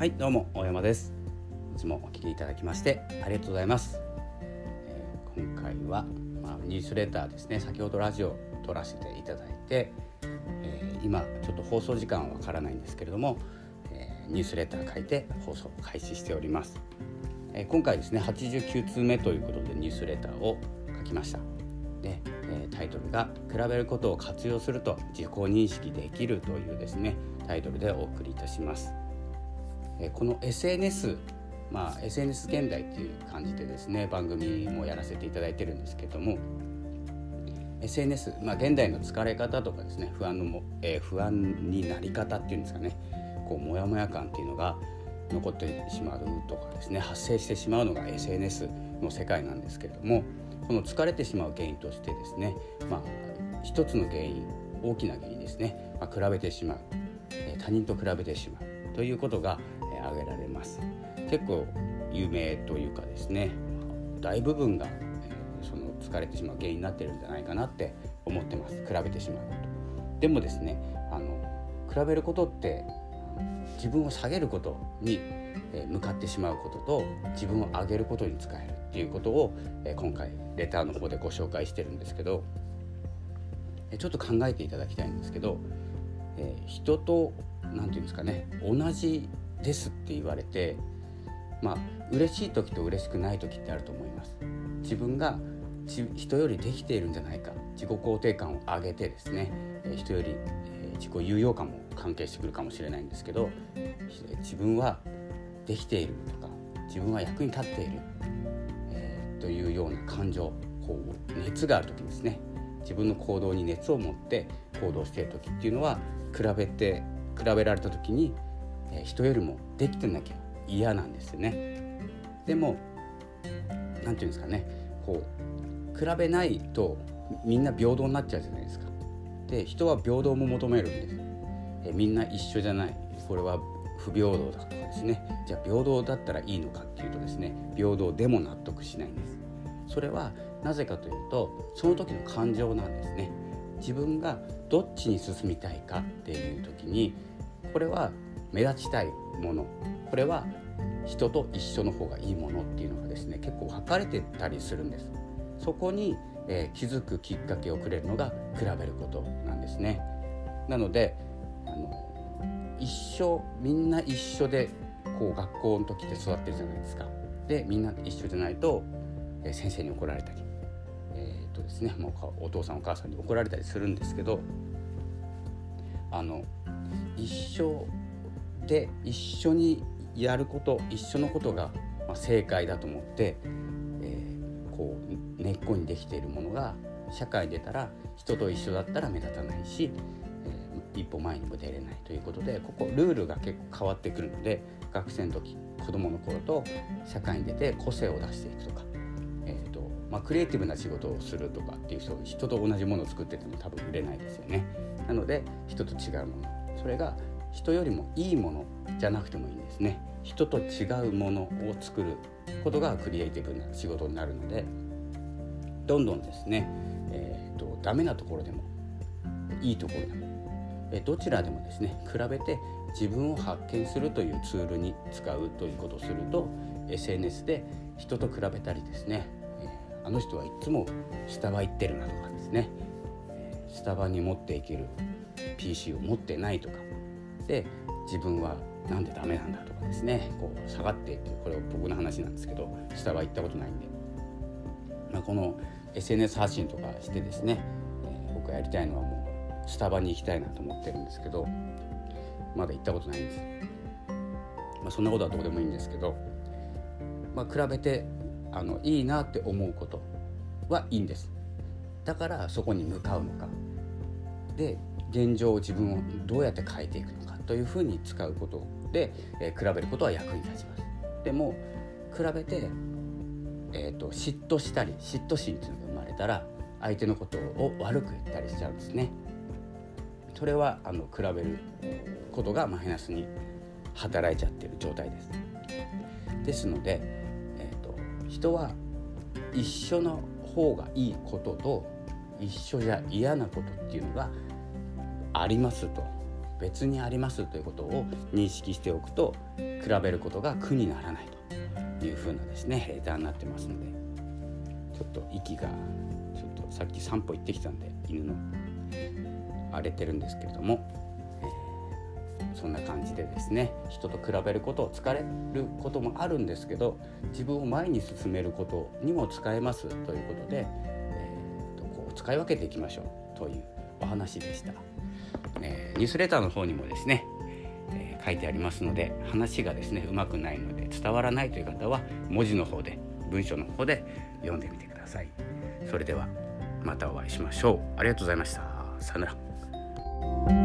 はいどうも大山です。いつもお聞きいただきましてありがとうございます、えー、今回は、まあ、ニュースレターですね。先ほどラジオ撮らせていただいて、えー、今ちょっと放送時間はわからないんですけれども、えー、ニュースレター書いて放送を開始しております、え今回ですね89通目ということでニュースレターを書きました。で、えタイトルが「比べることを活用すると自己認識できる」というですねタイトルでお送りいたします。この SNS まあ SNS 現代っていう感じでですね番組もやらせていただいてるんですけども SNS、まあ、現代の疲れ方とかですね不安のも、えー、不安になり方っていうんですかねこうモヤモヤ感っていうのが残ってしまうとかですね発生してしまうのが SNS の世界なんですけれどもこの疲れてしまう原因としてですね、まあ、一つの原因大きな原因ですね、まあ、比べてしまう、え他人と比べてしまうということが、え挙げられます。結構有名というかですね大部分が、えその疲れてしまう原因になってるんじゃないかなって思ってます。比べてしまうこと。でもですねあの比べることって自分を下げることに向かってしまうことと自分を上げることに使えるっていうことを今回レターの方でご紹介してるんですけどちょっと考えていただきたいんですけど人と何て言うんですかね同じですって言われてまあ嬉しい時と嬉しくない時ってあると思います。自分が人よりできているんじゃないか自己肯定感を上げてですね人より自己有用感も関係してくるかもしれないんですけど自分はできているとか自分は役に立っている、えー、というような感情こう熱がある時ですね自分の行動に熱を持って行動している時っていうのは比べて比べられた時に、人よりもできてなきゃ嫌なんですよね。でも何て言うんですかねこう比べないとみんな平等になっちゃうじゃないですか。で人は平等も求めるんです。え、みんな一緒じゃないこれは不平等だとかですねじゃあ平等だったらいいのかっていうとですね平等でも納得しないんですそれはなぜかというとその時の感情なんですね自分がどっちに進みたいかっていう時にこれは目立ちたいもの。これは人と一緒の方がいいものっていうのがですね結構分かれてたりするんです。そこに、えー、気づくきっかけをくれるのが比べることなんですね。なのであの一緒みんな一緒でこう学校の時って育ってるじゃないですか。でみんな一緒じゃないと、えー、先生に怒られたり、えー、っとですね、もうお父さんお母さんに怒られたりするんですけどあの一緒で一緒にやること一緒のことが、ま、正解だと思って、えー、こう根っこにできているものが社会に出たら人と一緒だったら目立たないしえ一歩前にも出れないということでここルールが結構変わってくるので学生の時子どもの頃と社会に出て個性を出していくとか、えーとまあ、クリエイティブな仕事をするとかっていう人人と同じものを作ってても多分売れないですよね。なので人と違うものそれが人よりもいいものじゃなくてもいいんですね。人と違うものを作ることがクリエイティブな仕事になるのでどんどんですね、えーとダメなところでもいいところでもどちらでもですね比べて自分を発見するというツールに使うということをすると SNS で人と比べたりですねあの人はいつもスタバ行ってるなとかですねスタバに持っていける PC を持ってないとかで自分はなんでダメなんだとかですねこう下がっていくこれは僕の話なんですけどスタバ行ったことないんで、まあ、この SNS 発信とかしてですね、え僕がやりたいのはもうスタバに行きたいなと思ってるんですけどまだ行ったことないんです、まあ、そんなことはどうでもいいんですけど、まあ、比べてあのいいなって思うことはいいんです。だからそこに向かうのかで現状を自分をどうやって変えていくのかというふうに使うことで、えー、比べることは役に立ちますでも比べて、えーと、と嫉妬したり嫉妬心っていうのが生まれたら相手のことを悪く言ったりしちゃうんですねそれはあの比べることがマイナスに働いちゃってる状態です。ですので、えーと、人は一緒の方がいいことと一緒じゃ嫌なことっていうのがありますと。別にありますということを認識しておくと比べることが苦にならないというふうなですねレターになってますので。ちょっと息がちょっとさっき散歩行ってきたんで犬の荒れてるんですけれども、そんな感じでですね人と比べることを疲れることもあるんですけど自分を前に進めることにも使えますということで、えー、とこう使い分けていきましょうというお話でした。えー、ニュースレターの方にもですね、えー、書いてありますので話がですねうまくないので伝わらないという方は文字の方で文章の方で読んでみてください。それではまたお会いしましょう。ありがとうございました。さよなら。